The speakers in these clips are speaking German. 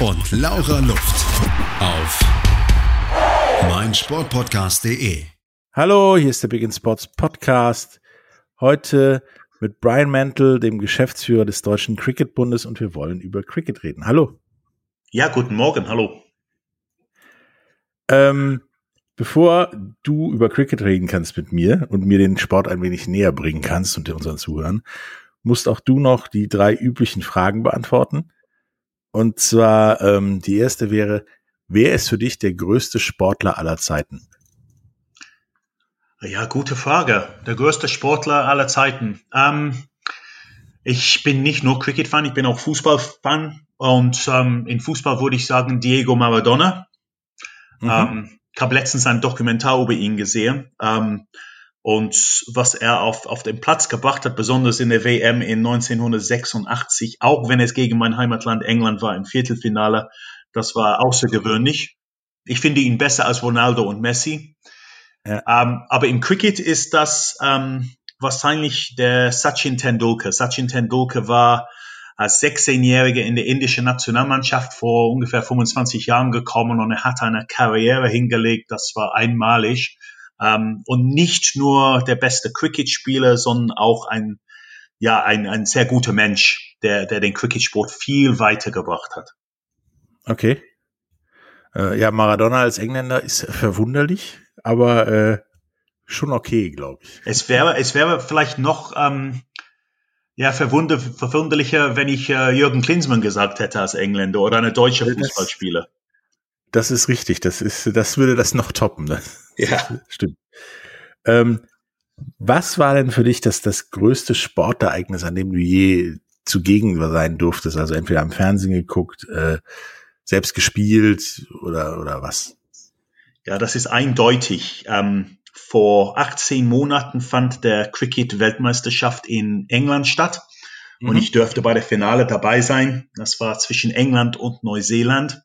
und Laura Luft. Auf meinsportpodcast.de. Hallo, hier ist der Big End Sports Podcast. Heute mit Brian Mantle, dem Geschäftsführer des Deutschen Cricketbundes, und wir wollen über Cricket reden. Hallo. Ja, guten Morgen, hallo. Ähm, bevor du über Cricket reden kannst mit mir und mir den Sport ein wenig näher bringen kannst und unseren Zuhörern, musst auch du noch die drei üblichen Fragen beantworten. Und zwar ähm, die erste wäre, wer ist für dich der größte Sportler aller Zeiten? Ja, gute Frage. Der größte Sportler aller Zeiten. Ähm, ich bin nicht nur Cricket-Fan, ich bin auch Fußball-Fan. Und ähm, in Fußball würde ich sagen Diego Maradona. Mhm. Ähm, ich habe letztens ein Dokumentar über ihn gesehen. Ähm, und was er auf, auf den Platz gebracht hat, besonders in der WM in 1986, auch wenn es gegen mein Heimatland England war im Viertelfinale, das war außergewöhnlich. Ich finde ihn besser als Ronaldo und Messi. Ja. Ähm, aber im Cricket ist das ähm, wahrscheinlich der Sachin Tendulkar. Sachin Tendulkar war als 16-Jähriger in der indischen Nationalmannschaft vor ungefähr 25 Jahren gekommen und er hat eine Karriere hingelegt, das war einmalig. Ähm, und nicht nur der beste Cricket-Spieler, sondern auch ein, ja, ein, ein sehr guter Mensch, der, der den Cricket-Sport viel weitergebracht hat. Okay. Äh, ja, Maradona als Engländer ist verwunderlich aber äh, schon okay, glaube ich. Es wäre, es wäre vielleicht noch ähm, ja, verwunder, verwunderlicher, wenn ich äh, Jürgen Klinsmann gesagt hätte als Engländer oder eine deutsche Fußballspieler. Das ist richtig, das ist, das würde das noch toppen. Das, ja, stimmt. Ähm, was war denn für dich das, das größte Sportereignis, an dem du je zugegen sein durftest? Also entweder am Fernsehen geguckt, äh, selbst gespielt oder, oder was? Ja, das ist eindeutig. Ähm, vor 18 Monaten fand der Cricket-Weltmeisterschaft in England statt. Mhm. Und ich durfte bei der Finale dabei sein. Das war zwischen England und Neuseeland.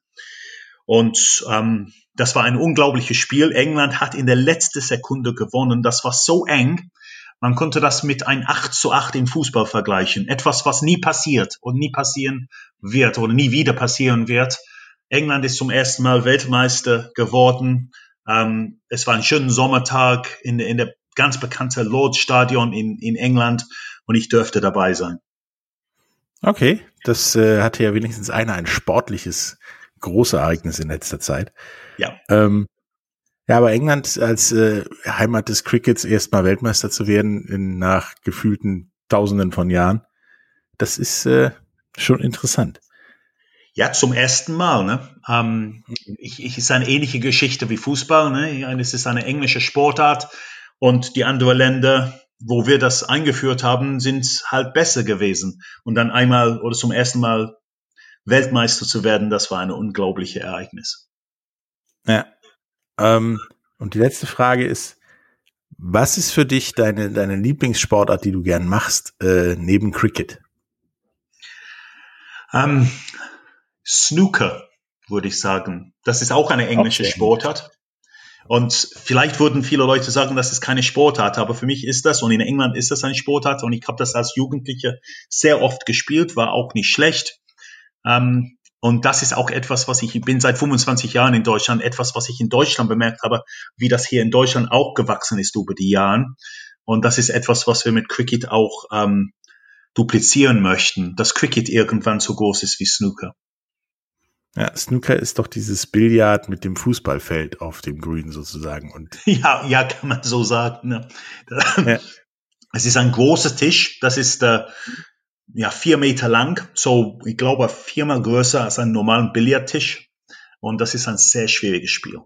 Und ähm, das war ein unglaubliches Spiel. England hat in der letzten Sekunde gewonnen. Das war so eng. Man konnte das mit ein 8 zu 8 im Fußball vergleichen. Etwas, was nie passiert und nie passieren wird oder nie wieder passieren wird. England ist zum ersten Mal Weltmeister geworden. Ähm, es war ein schöner Sommertag in, in der ganz bekannten Lord's Stadion in, in England und ich dürfte dabei sein. Okay, das äh, hatte ja wenigstens einer ein sportliches großes Ereignis in letzter Zeit. Ja. Ähm, ja, aber England als äh, Heimat des Crickets erstmal Weltmeister zu werden in, nach gefühlten Tausenden von Jahren, das ist äh, schon interessant. Ja, zum ersten Mal. Ne? Ähm, ich, ich ist eine ähnliche Geschichte wie Fußball. Ne? Es ist eine englische Sportart und die anderen Länder, wo wir das eingeführt haben, sind halt besser gewesen. Und dann einmal oder zum ersten Mal Weltmeister zu werden, das war ein unglaubliches Ereignis. Ja. Ähm, und die letzte Frage ist, was ist für dich deine, deine Lieblingssportart, die du gern machst, äh, neben Cricket? Ähm, Snooker, würde ich sagen. Das ist auch eine englische okay. Sportart. Und vielleicht würden viele Leute sagen, das ist keine Sportart, aber für mich ist das und in England ist das eine Sportart und ich habe das als Jugendliche sehr oft gespielt, war auch nicht schlecht. Ähm, und das ist auch etwas, was ich, ich bin seit 25 Jahren in Deutschland, etwas, was ich in Deutschland bemerkt habe, wie das hier in Deutschland auch gewachsen ist über die Jahre. Und das ist etwas, was wir mit Cricket auch ähm, duplizieren möchten, dass Cricket irgendwann so groß ist wie Snooker. Ja, Snooker ist doch dieses Billard mit dem Fußballfeld auf dem Grün sozusagen. Und ja, ja, kann man so sagen. Ne? Ja. Es ist ein großer Tisch, das ist äh, ja vier Meter lang, so ich glaube viermal größer als ein normalen Billardtisch. Und das ist ein sehr schwieriges Spiel.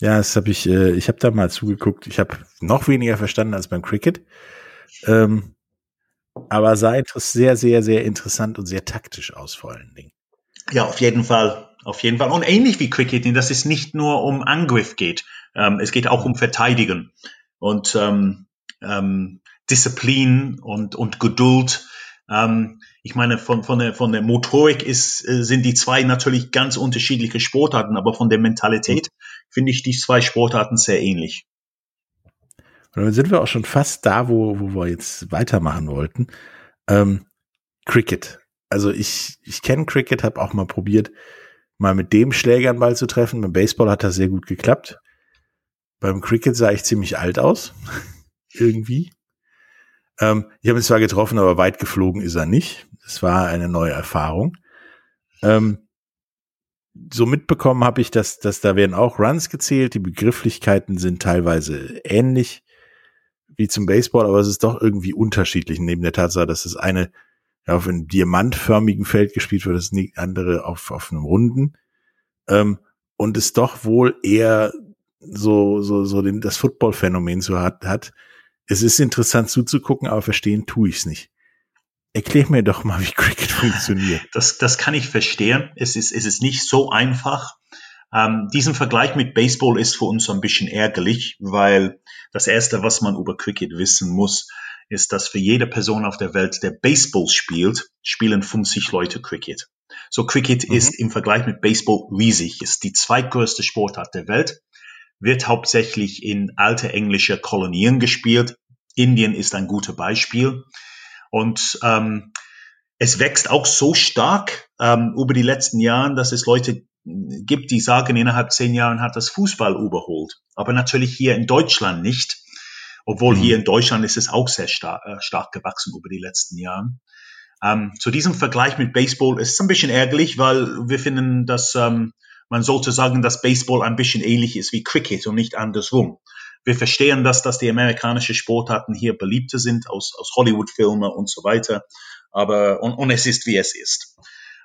Ja, das habe ich, äh, ich habe da mal zugeguckt. Ich habe noch weniger verstanden als beim Cricket. Ähm, aber sah sehr, sehr, sehr interessant und sehr taktisch aus vor allen Dingen. Ja, auf jeden Fall. auf jeden Fall. Und ähnlich wie Cricket, dass es nicht nur um Angriff geht, ähm, es geht auch um Verteidigen und ähm, ähm, Disziplin und, und Geduld. Ähm, ich meine, von, von, der, von der Motorik ist, äh, sind die zwei natürlich ganz unterschiedliche Sportarten, aber von der Mentalität finde ich die zwei Sportarten sehr ähnlich. Und dann sind wir auch schon fast da, wo, wo wir jetzt weitermachen wollten. Ähm, Cricket. Also ich, ich kenne Cricket, habe auch mal probiert, mal mit dem Schläger einen Ball zu treffen. Beim Baseball hat das sehr gut geklappt. Beim Cricket sah ich ziemlich alt aus. Irgendwie. Ähm, ich habe ihn zwar getroffen, aber weit geflogen ist er nicht. Es war eine neue Erfahrung. Ähm, so mitbekommen habe ich, dass, dass da werden auch Runs gezählt. Die Begrifflichkeiten sind teilweise ähnlich wie zum Baseball, aber es ist doch irgendwie unterschiedlich, neben der Tatsache, dass das eine ja, auf einem diamantförmigen Feld gespielt wird, das andere auf, auf einem runden. Ähm, und es doch wohl eher so, so, so den, das Football-Phänomen so hat, hat. Es ist interessant zuzugucken, aber verstehen tue ich es nicht. Erklär mir doch mal, wie Cricket funktioniert. Das, das kann ich verstehen. Es ist, es ist nicht so einfach. Ähm, diesen Vergleich mit Baseball ist für uns so ein bisschen ärgerlich, weil das Erste, was man über Cricket wissen muss, ist, dass für jede Person auf der Welt, der Baseball spielt, spielen 50 Leute Cricket. So Cricket mhm. ist im Vergleich mit Baseball riesig, ist die zweitgrößte Sportart der Welt, wird hauptsächlich in alte englische Kolonien gespielt. Indien ist ein gutes Beispiel. Und ähm, es wächst auch so stark ähm, über die letzten Jahre, dass es Leute gibt, die sagen, innerhalb zehn Jahren hat das Fußball überholt. Aber natürlich hier in Deutschland nicht. Obwohl mhm. hier in Deutschland ist es auch sehr stark, äh, stark gewachsen über die letzten Jahre. Ähm, zu diesem Vergleich mit Baseball ist es ein bisschen ärgerlich, weil wir finden, dass ähm, man sollte sagen, dass Baseball ein bisschen ähnlich ist wie Cricket und nicht andersrum. Wir verstehen, dass, dass die amerikanischen Sportarten hier beliebter sind aus, aus Hollywood-Filmen und so weiter. Aber, und, und es ist, wie es ist.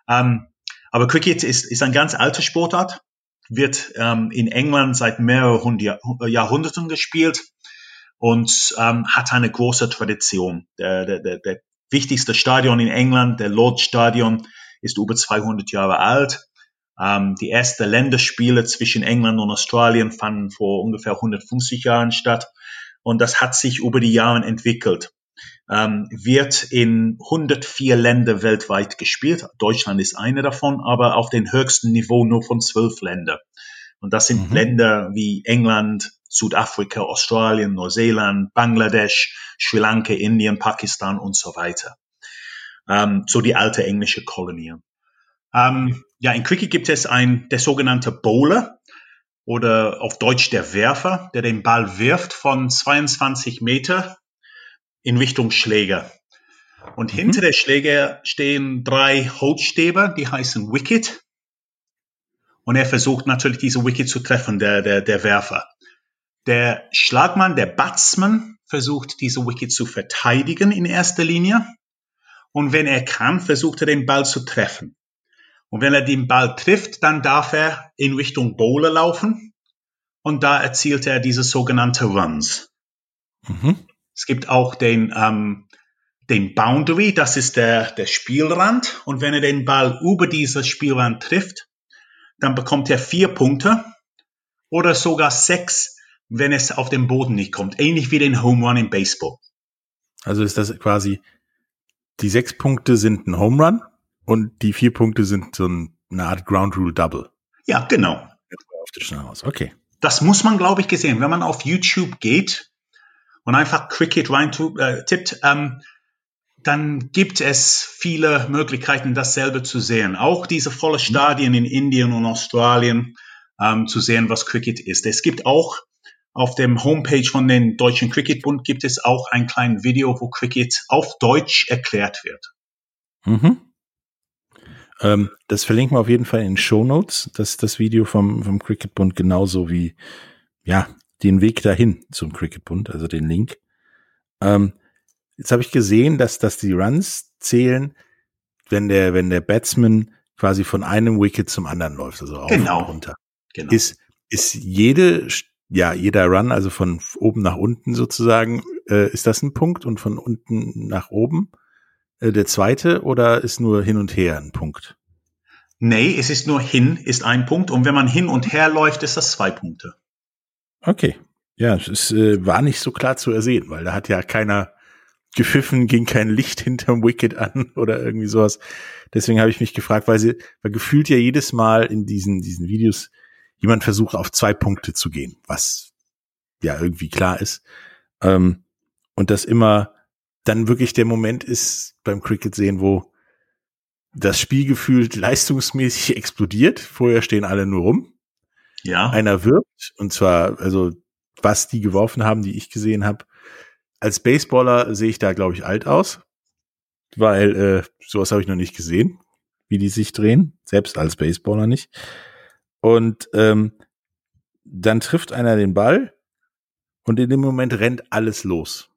Ähm, aber Cricket ist, ist ein ganz alter Sportart, wird ähm, in England seit mehreren Jahrhunderten gespielt und ähm, hat eine große Tradition. Der, der, der, der wichtigste Stadion in England, der Lord Stadion, ist über 200 Jahre alt. Ähm, die ersten Länderspiele zwischen England und Australien fanden vor ungefähr 150 Jahren statt. Und das hat sich über die Jahre entwickelt. Ähm, wird in 104 Länder weltweit gespielt. Deutschland ist eine davon, aber auf dem höchsten Niveau nur von zwölf Ländern. Und das sind mhm. Länder wie England, Südafrika, Australien, Neuseeland, Bangladesch, Sri Lanka, Indien, Pakistan und so weiter. Ähm, so die alte englische Kolonien. Ähm, ja, in Cricket gibt es ein, der sogenannte Bowler oder auf Deutsch der Werfer, der den Ball wirft von 22 Meter in Richtung Schläger. Und mhm. hinter der Schläger stehen drei Holzstäbe, die heißen Wicket. Und er versucht natürlich diese Wicket zu treffen, der, der, der Werfer. Der Schlagmann, der Batsman, versucht diese Wicket zu verteidigen in erster Linie. Und wenn er kann, versucht er den Ball zu treffen. Und wenn er den Ball trifft, dann darf er in Richtung Bowler laufen. Und da erzielt er diese sogenannte Runs. Mhm. Es gibt auch den, ähm, den Boundary, das ist der, der Spielrand. Und wenn er den Ball über dieses Spielrand trifft, dann bekommt er vier Punkte oder sogar sechs, wenn es auf den Boden nicht kommt. Ähnlich wie den Home Run im Baseball. Also ist das quasi, die sechs Punkte sind ein Home Run und die vier Punkte sind so eine Art Ground Rule Double. Ja, genau. Okay. Das muss man, glaube ich, gesehen. Wenn man auf YouTube geht und einfach Cricket rein äh, tippt, ähm, dann gibt es viele Möglichkeiten, dasselbe zu sehen. Auch diese volle Stadien in Indien und Australien ähm, zu sehen, was Cricket ist. Es gibt auch auf dem Homepage von den Deutschen Cricketbund gibt es auch ein kleines Video, wo Cricket auf Deutsch erklärt wird. Mhm. Ähm, das verlinken wir auf jeden Fall in Show Notes, das, das Video vom, vom Cricketbund genauso wie, ja, den Weg dahin zum Cricketbund, also den Link. Ähm, Jetzt habe ich gesehen, dass, dass die Runs zählen, wenn der, wenn der Batsman quasi von einem Wicket zum anderen läuft, also auf genau. und runter. Genau. Ist, ist jede, ja, jeder Run, also von oben nach unten sozusagen, äh, ist das ein Punkt und von unten nach oben äh, der zweite oder ist nur hin und her ein Punkt? Nee, es ist nur hin, ist ein Punkt. Und wenn man hin und her läuft, ist das zwei Punkte. Okay. Ja, es ist, äh, war nicht so klar zu ersehen, weil da hat ja keiner gepfiffen, ging kein Licht hinterm Wicket an oder irgendwie sowas. Deswegen habe ich mich gefragt, weil sie, weil gefühlt ja jedes Mal in diesen, diesen Videos jemand versucht, auf zwei Punkte zu gehen, was ja irgendwie klar ist. Ähm, und das immer dann wirklich der Moment ist beim Cricket sehen, wo das Spiel gefühlt leistungsmäßig explodiert. Vorher stehen alle nur rum. Ja. Einer wirbt, und zwar, also was die geworfen haben, die ich gesehen habe. Als Baseballer sehe ich da, glaube ich, alt aus, weil äh, sowas habe ich noch nicht gesehen, wie die sich drehen, selbst als Baseballer nicht. Und ähm, dann trifft einer den Ball und in dem Moment rennt alles los.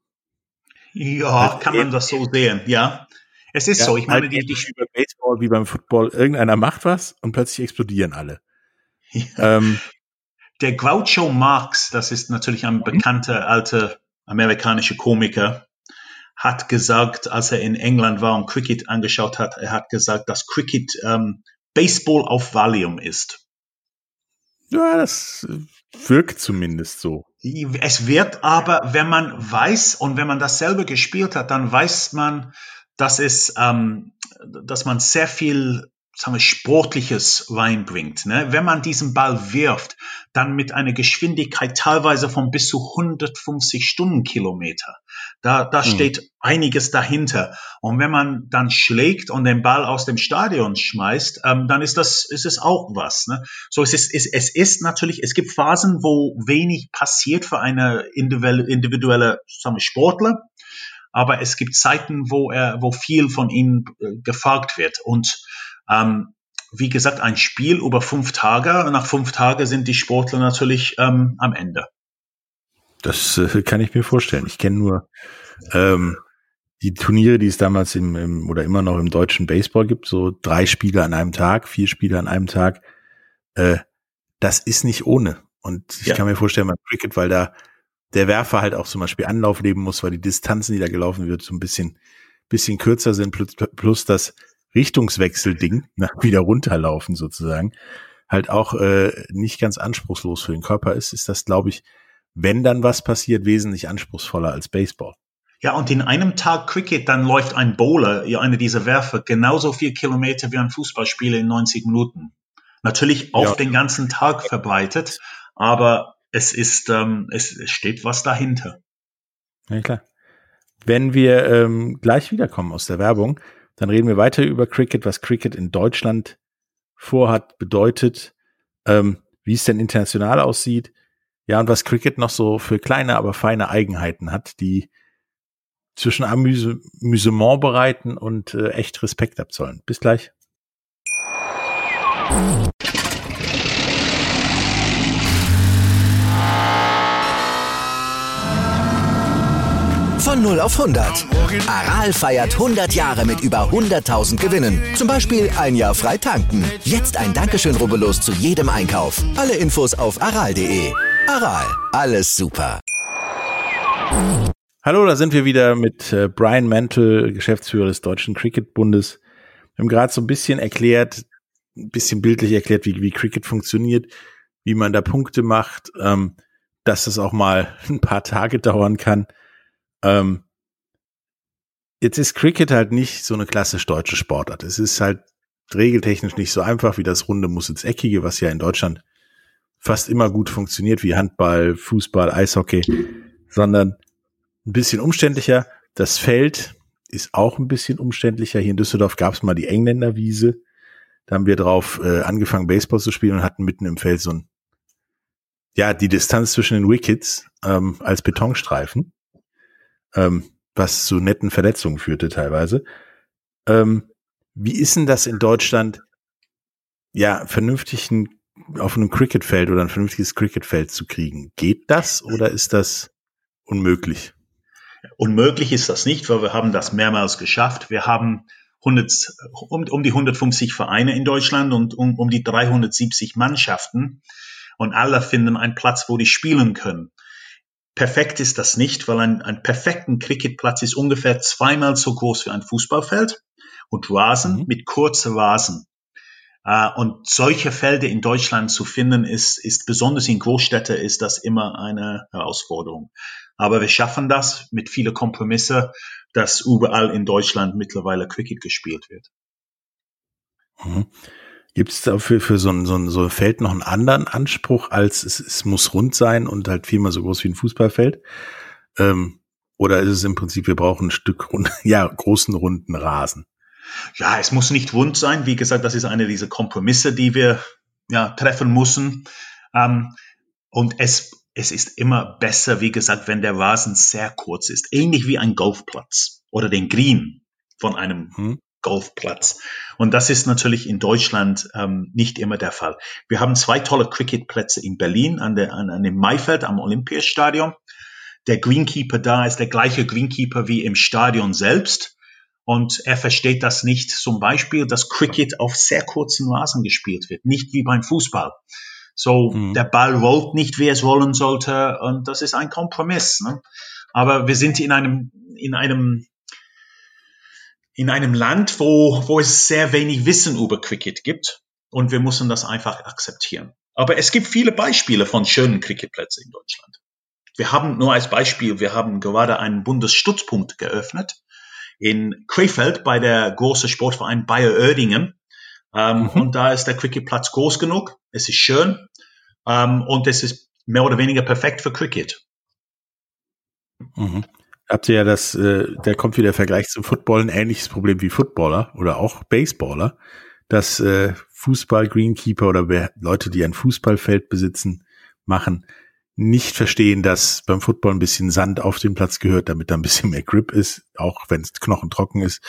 Ja, halt kann man das so sehen, ja. Es ist ja, so, ich meine, halt die, die wie beim Baseball, wie beim Football, irgendeiner macht was und plötzlich explodieren alle. Ja. Ähm, der Groucho Marx, das ist natürlich ein bekannter alter amerikanischer Komiker, hat gesagt, als er in England war und Cricket angeschaut hat, er hat gesagt, dass Cricket ähm, Baseball auf Valium ist. Ja, das wirkt zumindest so. Es wird aber, wenn man weiß und wenn man das selber gespielt hat, dann weiß man, dass es, ähm, dass man sehr viel sagen wir, Sportliches reinbringt. Ne? Wenn man diesen Ball wirft, dann mit einer Geschwindigkeit teilweise von bis zu 150 Stundenkilometer. Da, da mhm. steht einiges dahinter. Und wenn man dann schlägt und den Ball aus dem Stadion schmeißt, ähm, dann ist das, ist es auch was. Ne? So es ist, es, es ist natürlich, es gibt Phasen, wo wenig passiert für eine individuelle, individuelle sagen wir, Sportler. Aber es gibt Zeiten, wo er, wo viel von ihnen äh, gefragt wird. Und ähm, wie gesagt, ein Spiel über fünf Tage. Nach fünf Tagen sind die Sportler natürlich ähm, am Ende. Das äh, kann ich mir vorstellen. Ich kenne nur ähm, die Turniere, die es damals im, im oder immer noch im deutschen Baseball gibt, so drei Spiele an einem Tag, vier Spiele an einem Tag. Äh, das ist nicht ohne. Und ich ja. kann mir vorstellen, beim Cricket, weil da der Werfer halt auch zum Beispiel Anlauf leben muss, weil die Distanzen, die da gelaufen wird, so ein bisschen, bisschen kürzer sind, plus, plus das Richtungswechselding, na, wieder runterlaufen sozusagen, halt auch äh, nicht ganz anspruchslos für den Körper ist, ist das, glaube ich, wenn dann was passiert, wesentlich anspruchsvoller als Baseball. Ja, und in einem Tag Cricket, dann läuft ein Bowler, eine dieser Werfer, genauso viel Kilometer wie ein Fußballspieler in 90 Minuten. Natürlich auf ja. den ganzen Tag verbreitet, aber es ist, ähm, es steht was dahinter. Ja, klar. Wenn wir ähm, gleich wiederkommen aus der Werbung, dann reden wir weiter über Cricket, was Cricket in Deutschland vorhat, bedeutet, ähm, wie es denn international aussieht. Ja, und was Cricket noch so für kleine, aber feine Eigenheiten hat, die zwischen Amüsement bereiten und äh, echt Respekt abzollen. Bis gleich. Von 0 auf 100. Aral feiert 100 Jahre mit über 100.000 Gewinnen. Zum Beispiel ein Jahr frei tanken. Jetzt ein Dankeschön, rubbellos zu jedem Einkauf. Alle Infos auf aral.de. Aral, alles super. Hallo, da sind wir wieder mit äh, Brian Mantle, Geschäftsführer des Deutschen Cricket-Bundes. Wir haben gerade so ein bisschen erklärt, ein bisschen bildlich erklärt, wie, wie Cricket funktioniert, wie man da Punkte macht, ähm, dass das auch mal ein paar Tage dauern kann. Ähm, jetzt ist Cricket halt nicht so eine klassisch deutsche Sportart. Es ist halt regeltechnisch nicht so einfach wie das runde muss ins Eckige, was ja in Deutschland fast immer gut funktioniert, wie Handball, Fußball, Eishockey, sondern ein bisschen umständlicher. Das Feld ist auch ein bisschen umständlicher. Hier in Düsseldorf gab es mal die Engländerwiese. Da haben wir drauf äh, angefangen, Baseball zu spielen und hatten mitten im Feld so ein, ja, die Distanz zwischen den Wickets ähm, als Betonstreifen ähm, was zu netten Verletzungen führte teilweise. Ähm, wie ist denn das in Deutschland, ja, vernünftigen auf einem Cricketfeld oder ein vernünftiges Cricketfeld zu kriegen? Geht das oder ist das unmöglich? Unmöglich ist das nicht, weil wir haben das mehrmals geschafft. Wir haben 100, um, um die 150 Vereine in Deutschland und um, um die 370 Mannschaften und alle finden einen Platz, wo die spielen können. Perfekt ist das nicht, weil ein, ein perfekten Cricketplatz ist ungefähr zweimal so groß wie ein Fußballfeld und Rasen mhm. mit kurzen Rasen. Äh, und solche Felder in Deutschland zu finden, ist, ist besonders in Großstädten, ist das immer eine Herausforderung. Aber wir schaffen das mit vielen Kompromisse, dass überall in Deutschland mittlerweile Cricket gespielt wird. Mhm. Gibt es dafür für so ein, so, ein, so ein Feld noch einen anderen Anspruch, als es, es muss rund sein und halt viermal so groß wie ein Fußballfeld? Ähm, oder ist es im Prinzip, wir brauchen ein Stück rund, ja, großen runden Rasen? Ja, es muss nicht rund sein. Wie gesagt, das ist eine dieser Kompromisse, die wir ja, treffen müssen. Ähm, und es, es ist immer besser, wie gesagt, wenn der Rasen sehr kurz ist. Ähnlich wie ein Golfplatz oder den Green von einem hm. Golfplatz. Und das ist natürlich in Deutschland ähm, nicht immer der Fall. Wir haben zwei tolle Cricketplätze in Berlin an, der, an, an dem Maifeld am Olympiastadion. Der Greenkeeper da ist der gleiche Greenkeeper wie im Stadion selbst. Und er versteht das nicht. Zum Beispiel, dass Cricket auf sehr kurzen Rasen gespielt wird, nicht wie beim Fußball. So, mhm. der Ball rollt nicht, wie es rollen sollte. Und das ist ein Kompromiss. Ne? Aber wir sind in einem, in einem, in einem Land, wo, wo es sehr wenig Wissen über Cricket gibt. Und wir müssen das einfach akzeptieren. Aber es gibt viele Beispiele von schönen Cricketplätzen in Deutschland. Wir haben nur als Beispiel, wir haben gerade einen Bundesstützpunkt geöffnet in Krefeld bei der großen Sportverein Bayer Oerdingen. Ähm, mhm. Und da ist der Cricketplatz groß genug, es ist schön ähm, und es ist mehr oder weniger perfekt für Cricket. Mhm. Habt ihr ja das, äh, da kommt wieder der Vergleich zum Football, ein ähnliches Problem wie Footballer oder auch Baseballer, dass äh, Fußball, Greenkeeper oder Leute, die ein Fußballfeld besitzen, machen, nicht verstehen, dass beim Football ein bisschen Sand auf dem Platz gehört, damit da ein bisschen mehr Grip ist, auch wenn es knochentrocken ist,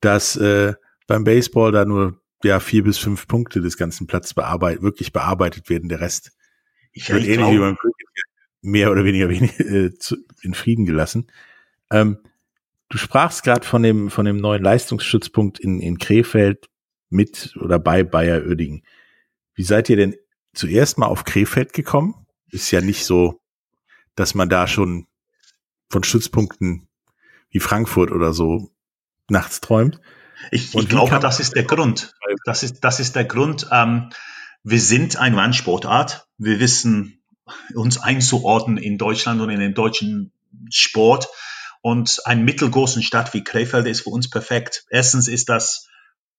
dass äh, beim Baseball da nur ja vier bis fünf Punkte des ganzen Platzes bearbeitet, wirklich bearbeitet werden. Der Rest ich, wird ähnlich wie beim Cricket mehr oder weniger wenig, äh, zu, in Frieden gelassen. Ähm, du sprachst gerade von dem von dem neuen Leistungsstützpunkt in in Krefeld mit oder bei Bayer Oerdingen. Wie seid ihr denn zuerst mal auf Krefeld gekommen? Ist ja nicht so, dass man da schon von Stützpunkten wie Frankfurt oder so nachts träumt. Ich, ich glaube, das ist der Grund. Das ist, das ist der Grund. Ähm, wir sind ein Randsportart. Wir wissen uns einzuordnen in Deutschland und in den deutschen Sport. Und ein mittelgroßen Stadt wie Krefeld ist für uns perfekt. Erstens ist das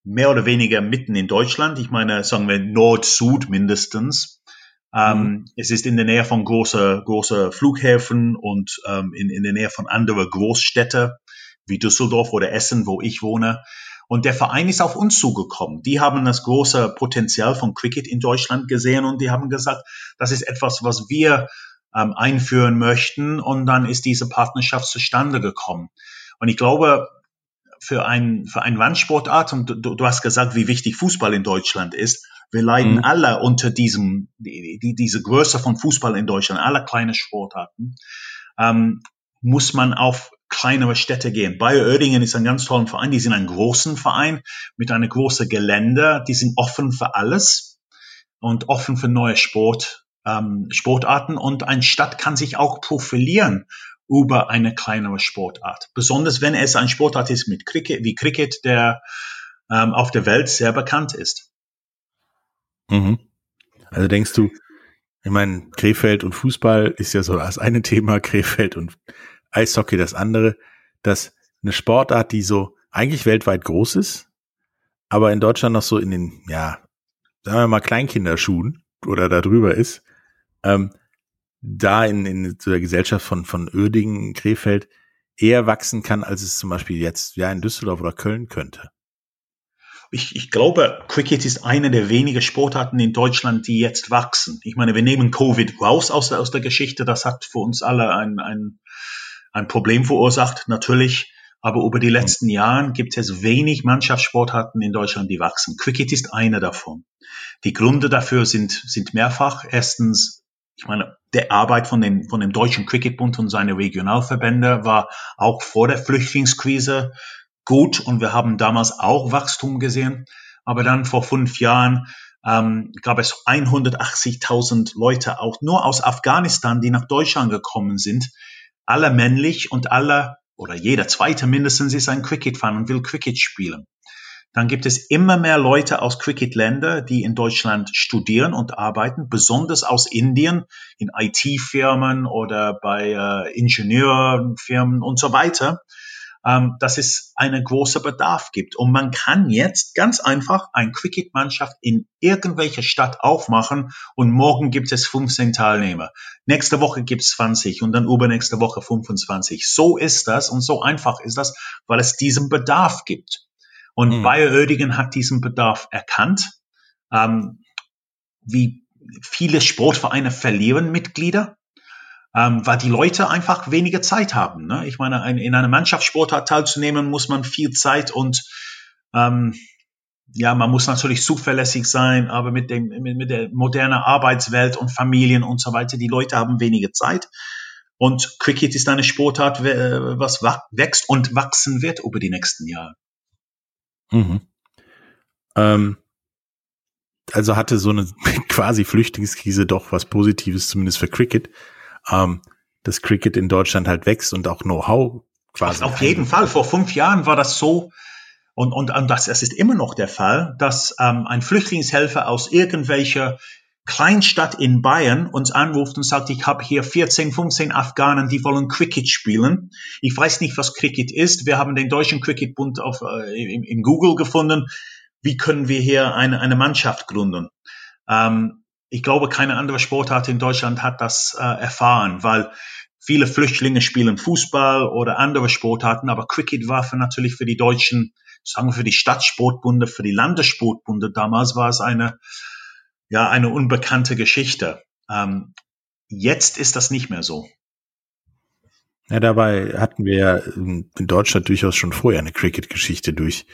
mehr oder weniger mitten in Deutschland. Ich meine, sagen wir Nord-Süd mindestens. Ähm, mhm. Es ist in der Nähe von großen große Flughäfen und ähm, in, in der Nähe von anderen Großstädten wie Düsseldorf oder Essen, wo ich wohne. Und der Verein ist auf uns zugekommen. Die haben das große Potenzial von Cricket in Deutschland gesehen und die haben gesagt, das ist etwas, was wir ähm, einführen möchten. Und dann ist diese Partnerschaft zustande gekommen. Und ich glaube, für ein, für ein Randsportart, und du, du hast gesagt, wie wichtig Fußball in Deutschland ist, wir leiden mhm. alle unter diesem, die, die, diese Größe von Fußball in Deutschland, alle kleine Sportarten, ähm, muss man auf kleinere Städte gehen. Bayer Oerdingen ist ein ganz toller Verein. Die sind ein großen Verein mit einer großen Gelände. Die sind offen für alles und offen für neue Sport, ähm, Sportarten. Und eine Stadt kann sich auch profilieren über eine kleinere Sportart. Besonders wenn es ein Sportart ist mit Cricket, wie Cricket, der ähm, auf der Welt sehr bekannt ist. Mhm. Also denkst du, ich meine, Krefeld und Fußball ist ja so das eine Thema, Krefeld und Eishockey das andere, dass eine Sportart, die so eigentlich weltweit groß ist, aber in Deutschland noch so in den, ja, sagen wir mal Kleinkinderschuhen oder da drüber ist, ähm, da in, in der Gesellschaft von, von Oerdingen, Krefeld eher wachsen kann, als es zum Beispiel jetzt ja in Düsseldorf oder Köln könnte? Ich, ich glaube, Cricket ist eine der wenigen Sportarten in Deutschland, die jetzt wachsen. Ich meine, wir nehmen Covid raus aus der, aus der Geschichte. Das hat für uns alle ein, ein, ein Problem verursacht, natürlich. Aber über die letzten Jahre gibt es wenig Mannschaftssportarten in Deutschland, die wachsen. Cricket ist eine davon. Die Gründe dafür sind, sind mehrfach. Erstens ich meine, der Arbeit von, den, von dem Deutschen Cricketbund und seine Regionalverbände war auch vor der Flüchtlingskrise gut und wir haben damals auch Wachstum gesehen. Aber dann vor fünf Jahren ähm, gab es 180.000 Leute auch nur aus Afghanistan, die nach Deutschland gekommen sind. Alle männlich und alle oder jeder zweite mindestens ist ein Cricket-Fan und will Cricket spielen dann gibt es immer mehr Leute aus Cricket-Länder, die in Deutschland studieren und arbeiten, besonders aus Indien, in IT-Firmen oder bei äh, Ingenieurfirmen und so weiter ähm, dass es einen großen Bedarf gibt. Und man kann jetzt ganz einfach eine Cricket-Mannschaft in irgendwelcher Stadt aufmachen und morgen gibt es 15 Teilnehmer. Nächste Woche gibt es 20 und dann übernächste Woche 25. So ist das und so einfach ist das, weil es diesen Bedarf gibt. Und mhm. Bayer Oedigen hat diesen Bedarf erkannt. Ähm, wie viele Sportvereine verlieren Mitglieder ähm, weil die Leute einfach weniger Zeit haben. Ne? Ich meine, ein, in einer Mannschaftssportart teilzunehmen, muss man viel Zeit und ähm, ja, man muss natürlich zuverlässig sein, aber mit, dem, mit, mit der modernen Arbeitswelt und Familien und so weiter, die Leute haben weniger Zeit. Und Cricket ist eine Sportart, was wächst und wachsen wird über die nächsten Jahre. Mhm. Ähm, also hatte so eine quasi Flüchtlingskrise doch was Positives, zumindest für Cricket ähm, das Cricket in Deutschland halt wächst und auch Know-how quasi. Auf jeden Fall. Vor fünf Jahren war das so, und, und, und das, das ist immer noch der Fall, dass ähm, ein Flüchtlingshelfer aus irgendwelcher Kleinstadt in Bayern uns anruft und sagt, ich habe hier 14, 15 Afghanen, die wollen Cricket spielen. Ich weiß nicht, was Cricket ist. Wir haben den Deutschen Cricketbund auf, äh, im, im Google gefunden. Wie können wir hier eine, eine Mannschaft gründen? Ähm, ich glaube, keine andere Sportart in Deutschland hat das äh, erfahren, weil viele Flüchtlinge spielen Fußball oder andere Sportarten, aber Cricket war für natürlich für die Deutschen, sagen wir für die Stadtsportbunde, für die Landessportbunde damals war es eine, ja, eine unbekannte Geschichte. Ähm, jetzt ist das nicht mehr so. Ja, dabei hatten wir in Deutschland durchaus schon vorher eine Cricket-Geschichte durch,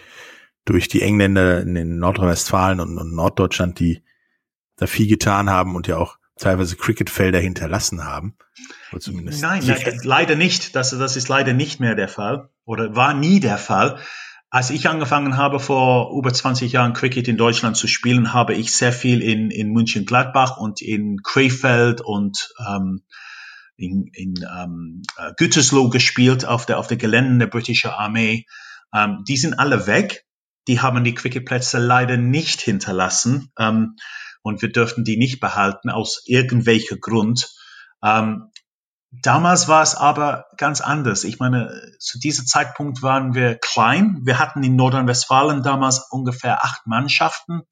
durch die Engländer in Nordrhein-Westfalen und, und Norddeutschland, die da viel getan haben und ja auch teilweise Cricketfelder hinterlassen haben. Nein, nein leider nicht. Das, das ist leider nicht mehr der Fall oder war nie der Fall. Als ich angefangen habe, vor über 20 Jahren Cricket in Deutschland zu spielen, habe ich sehr viel in, in München-Gladbach und in Krefeld und ähm, in, in ähm, äh, Gütersloh gespielt auf der, auf der Gelände der britischen Armee. Ähm, die sind alle weg. Die haben die Cricketplätze leider nicht hinterlassen. Ähm, und wir dürften die nicht behalten aus irgendwelcher Grund. Ähm, damals war es aber ganz anders. Ich meine, zu diesem Zeitpunkt waren wir klein. Wir hatten in Nordrhein-Westfalen damals ungefähr acht Mannschaften.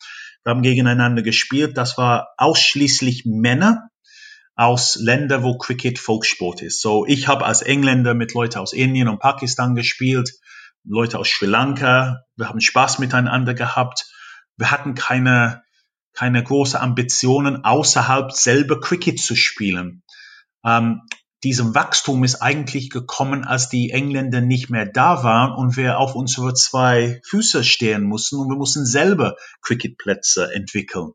Wir haben gegeneinander gespielt. Das war ausschließlich Männer aus Ländern, wo Cricket Volkssport ist. So, ich habe als Engländer mit Leuten aus Indien und Pakistan gespielt, Leute aus Sri Lanka. Wir haben Spaß miteinander gehabt. Wir hatten keine keine große Ambitionen, außerhalb selber Cricket zu spielen. Ähm, diesem Wachstum ist eigentlich gekommen, als die Engländer nicht mehr da waren und wir auf unsere zwei Füße stehen mussten und wir mussten selber Cricketplätze entwickeln.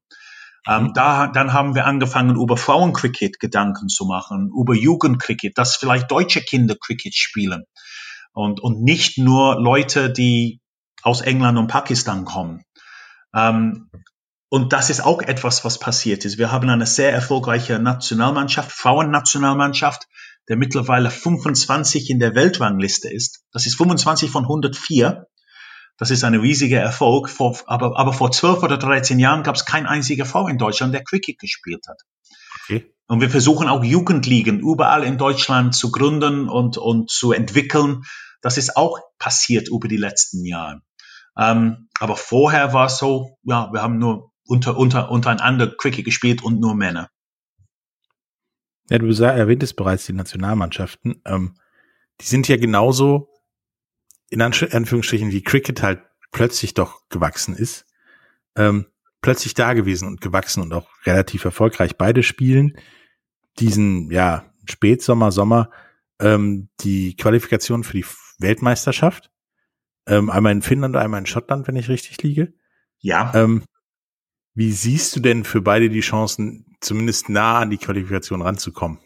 Ähm, mhm. da, dann haben wir angefangen, über Frauencricket Gedanken zu machen, über Jugendcricket, dass vielleicht deutsche Kinder Cricket spielen und, und nicht nur Leute, die aus England und Pakistan kommen. Ähm, und das ist auch etwas, was passiert ist. Wir haben eine sehr erfolgreiche Nationalmannschaft, Frauennationalmannschaft, der mittlerweile 25 in der Weltrangliste ist. Das ist 25 von 104. Das ist ein riesiger Erfolg. Vor, aber, aber vor 12 oder 13 Jahren gab es kein einziger Frau in Deutschland, der Cricket gespielt hat. Okay. Und wir versuchen auch Jugendligen überall in Deutschland zu gründen und, und zu entwickeln. Das ist auch passiert über die letzten Jahre. Ähm, aber vorher war es so, ja, wir haben nur unter, unter, untereinander Cricket gespielt und nur Männer. Ja, du erwähntest bereits die Nationalmannschaften. Ähm, die sind ja genauso in Anführungsstrichen wie Cricket halt plötzlich doch gewachsen ist. Ähm, plötzlich da gewesen und gewachsen und auch relativ erfolgreich. Beide spielen diesen, ja, Spätsommer, Sommer, ähm, die Qualifikation für die Weltmeisterschaft. Ähm, einmal in Finnland, einmal in Schottland, wenn ich richtig liege. Ja. Ähm, wie siehst du denn für beide die Chancen, zumindest nah an die Qualifikation ranzukommen?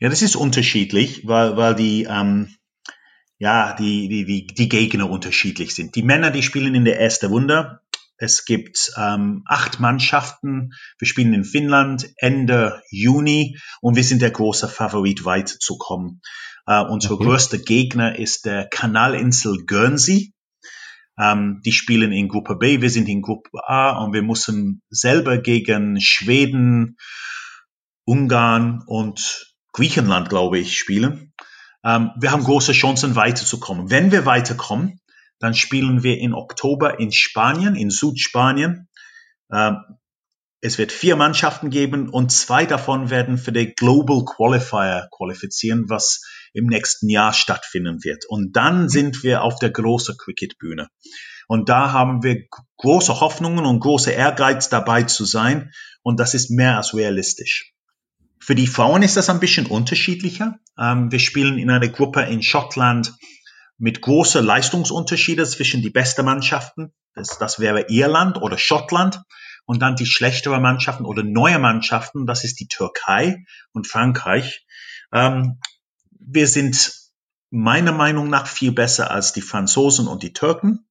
Ja, das ist unterschiedlich, weil, weil die, ähm, ja, die, die, die, die Gegner unterschiedlich sind. Die Männer, die spielen in der erste Wunder. Es gibt ähm, acht Mannschaften. Wir spielen in Finnland Ende Juni und wir sind der große Favorit weiterzukommen. Äh, unser okay. größter Gegner ist der Kanalinsel Guernsey. Ähm, die spielen in Gruppe B, wir sind in Gruppe A und wir müssen selber gegen Schweden, Ungarn und Griechenland, glaube ich, spielen. Ähm, wir haben große Chancen weiterzukommen. Wenn wir weiterkommen, dann spielen wir in Oktober in Spanien, in Südspanien. Ähm, es wird vier Mannschaften geben und zwei davon werden für den Global Qualifier qualifizieren, was im nächsten Jahr stattfinden wird. Und dann sind wir auf der großen Cricket-Bühne. Und da haben wir große Hoffnungen und große Ehrgeiz dabei zu sein. Und das ist mehr als realistisch. Für die Frauen ist das ein bisschen unterschiedlicher. Ähm, wir spielen in einer Gruppe in Schottland mit großen Leistungsunterschieden zwischen die besten Mannschaften. Das, das wäre Irland oder Schottland und dann die schlechtere Mannschaften oder neue Mannschaften, das ist die Türkei und Frankreich. Wir sind meiner Meinung nach viel besser als die Franzosen und die Türken,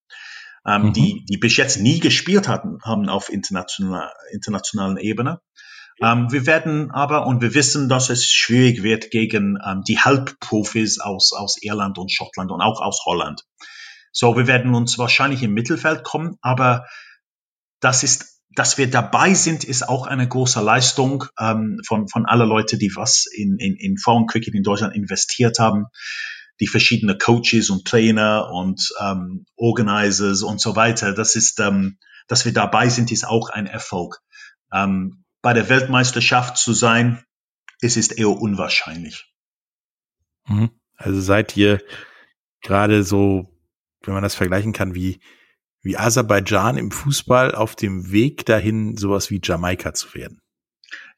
ähm, mhm. die, die bis jetzt nie gespielt hatten, haben auf international, internationalen Ebene. Ähm, wir werden aber, und wir wissen, dass es schwierig wird gegen ähm, die Halbprofis aus, aus Irland und Schottland und auch aus Holland. So, wir werden uns wahrscheinlich im Mittelfeld kommen, aber das ist dass wir dabei sind, ist auch eine große Leistung ähm, von, von aller Leute, die was in, in, in Frauencricket in Deutschland investiert haben. Die verschiedenen Coaches und Trainer und ähm, Organizers und so weiter. Das ist, ähm, dass wir dabei sind, ist auch ein Erfolg. Ähm, bei der Weltmeisterschaft zu sein, es ist eher unwahrscheinlich. Mhm. Also seid ihr gerade so, wenn man das vergleichen kann, wie wie Aserbaidschan im Fußball auf dem Weg dahin, sowas wie Jamaika zu werden?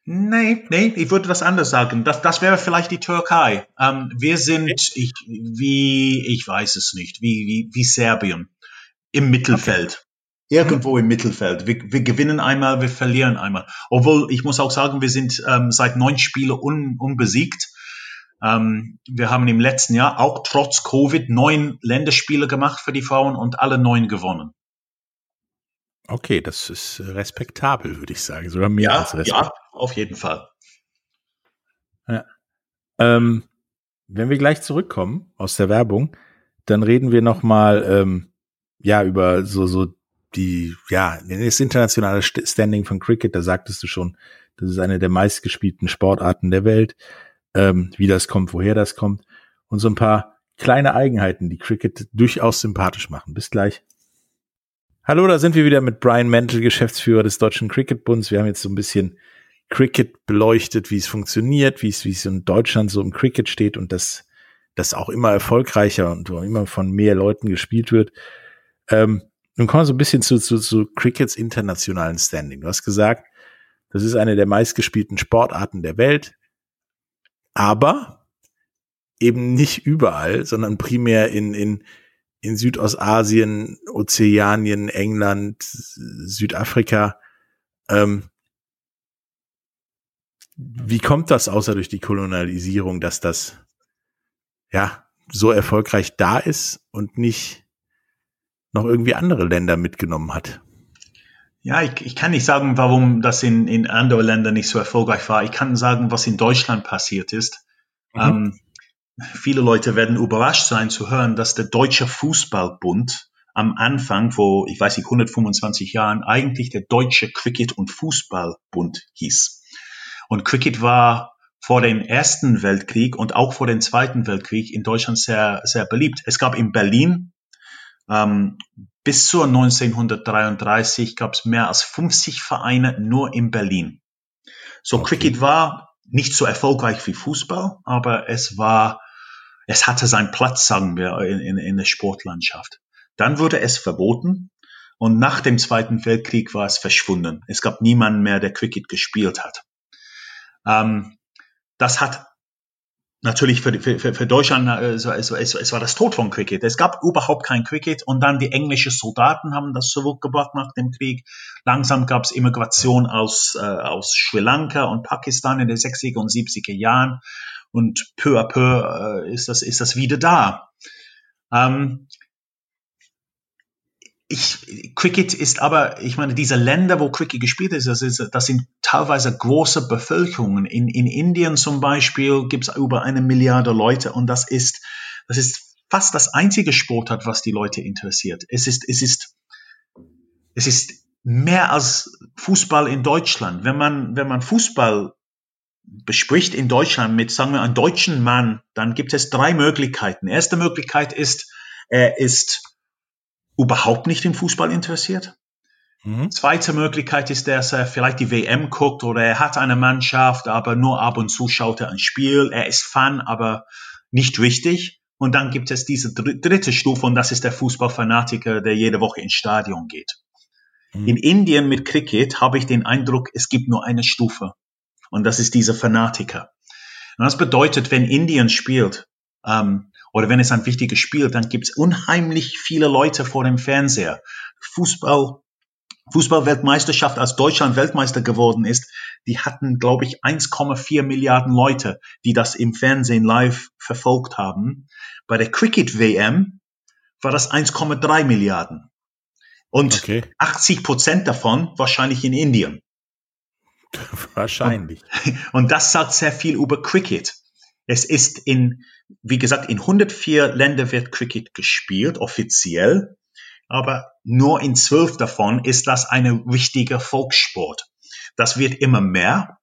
Nee, nee, ich würde was anderes sagen. Das, das wäre vielleicht die Türkei. Ähm, wir sind, ich, wie, ich weiß es nicht, wie, wie, wie Serbien im Mittelfeld. Okay. Irgendwo im Mittelfeld. Wir, wir gewinnen einmal, wir verlieren einmal. Obwohl, ich muss auch sagen, wir sind ähm, seit neun Spielen un, unbesiegt. Ähm, wir haben im letzten Jahr auch trotz Covid neun Länderspiele gemacht für die Frauen und alle neun gewonnen. Okay, das ist respektabel, würde ich sagen. Sogar mehr ja, als respektabel. Ja, auf jeden Fall. Ja. Ähm, wenn wir gleich zurückkommen aus der Werbung, dann reden wir noch mal ähm, ja über so so die ja das internationale Standing von Cricket. Da sagtest du schon, das ist eine der meistgespielten Sportarten der Welt ähm, wie das kommt, woher das kommt und so ein paar kleine Eigenheiten, die Cricket durchaus sympathisch machen. Bis gleich. Hallo, da sind wir wieder mit Brian Mantle, Geschäftsführer des Deutschen Cricketbunds. Wir haben jetzt so ein bisschen Cricket beleuchtet, wie es funktioniert, wie es, wie es in Deutschland so im Cricket steht und dass das auch immer erfolgreicher und immer von mehr Leuten gespielt wird. Ähm, nun kommen wir so ein bisschen zu, zu, zu Crickets internationalen Standing. Du hast gesagt, das ist eine der meistgespielten Sportarten der Welt aber eben nicht überall, sondern primär in, in, in Südostasien, Ozeanien, England, Südafrika. Ähm, wie kommt das außer durch die Kolonialisierung, dass das ja so erfolgreich da ist und nicht noch irgendwie andere Länder mitgenommen hat? Ja, ich, ich kann nicht sagen, warum das in, in anderen Ländern nicht so erfolgreich war. Ich kann sagen, was in Deutschland passiert ist. Mhm. Ähm, viele Leute werden überrascht sein zu hören, dass der Deutsche Fußballbund am Anfang vor, ich weiß nicht, 125 Jahren eigentlich der Deutsche Cricket- und Fußballbund hieß. Und Cricket war vor dem Ersten Weltkrieg und auch vor dem Zweiten Weltkrieg in Deutschland sehr, sehr beliebt. Es gab in Berlin ähm, bis zu 1933 gab es mehr als 50 Vereine nur in Berlin. So okay. Cricket war nicht so erfolgreich wie Fußball, aber es war, es hatte seinen Platz, sagen wir, in, in, in der Sportlandschaft. Dann wurde es verboten und nach dem Zweiten Weltkrieg war es verschwunden. Es gab niemanden mehr, der Cricket gespielt hat. Ähm, das hat natürlich für, für, für Deutschland, äh, es, es, es, es war das Tod von Cricket. Es gab überhaupt kein Cricket und dann die englischen Soldaten haben das zurückgebracht nach dem Krieg. Langsam gab es Immigration aus, äh, aus Sri Lanka und Pakistan in den 60er und 70er Jahren und peu à peu äh, ist, das, ist das wieder da. Ähm, ich, Cricket ist aber, ich meine, diese Länder, wo Cricket gespielt ist, das, ist, das sind teilweise große Bevölkerungen. In, in Indien zum Beispiel gibt es über eine Milliarde Leute und das ist, das ist fast das einzige Sportart, was die Leute interessiert. Es ist, es ist, es ist mehr als Fußball in Deutschland. Wenn man, wenn man Fußball bespricht in Deutschland mit, sagen wir, einem deutschen Mann, dann gibt es drei Möglichkeiten. Erste Möglichkeit ist, er ist überhaupt nicht im Fußball interessiert. Mhm. Zweite Möglichkeit ist, dass er vielleicht die WM guckt oder er hat eine Mannschaft, aber nur ab und zu schaut er ein Spiel. Er ist Fan, aber nicht wichtig. Und dann gibt es diese dritte Stufe und das ist der Fußballfanatiker, der jede Woche ins Stadion geht. Mhm. In Indien mit Cricket habe ich den Eindruck, es gibt nur eine Stufe. Und das ist dieser Fanatiker. Und das bedeutet, wenn Indien spielt, ähm, oder wenn es ein wichtiges Spiel, dann gibt es unheimlich viele Leute vor dem Fernseher. Fußball, Fußballweltmeisterschaft, als Deutschland Weltmeister geworden ist, die hatten, glaube ich, 1,4 Milliarden Leute, die das im Fernsehen live verfolgt haben. Bei der Cricket WM war das 1,3 Milliarden. Und okay. 80 Prozent davon wahrscheinlich in Indien. Wahrscheinlich. Und, und das sagt sehr viel über Cricket. Es ist in, wie gesagt, in 104 Ländern wird Cricket gespielt, offiziell. Aber nur in zwölf davon ist das eine wichtige Volkssport. Das wird immer mehr.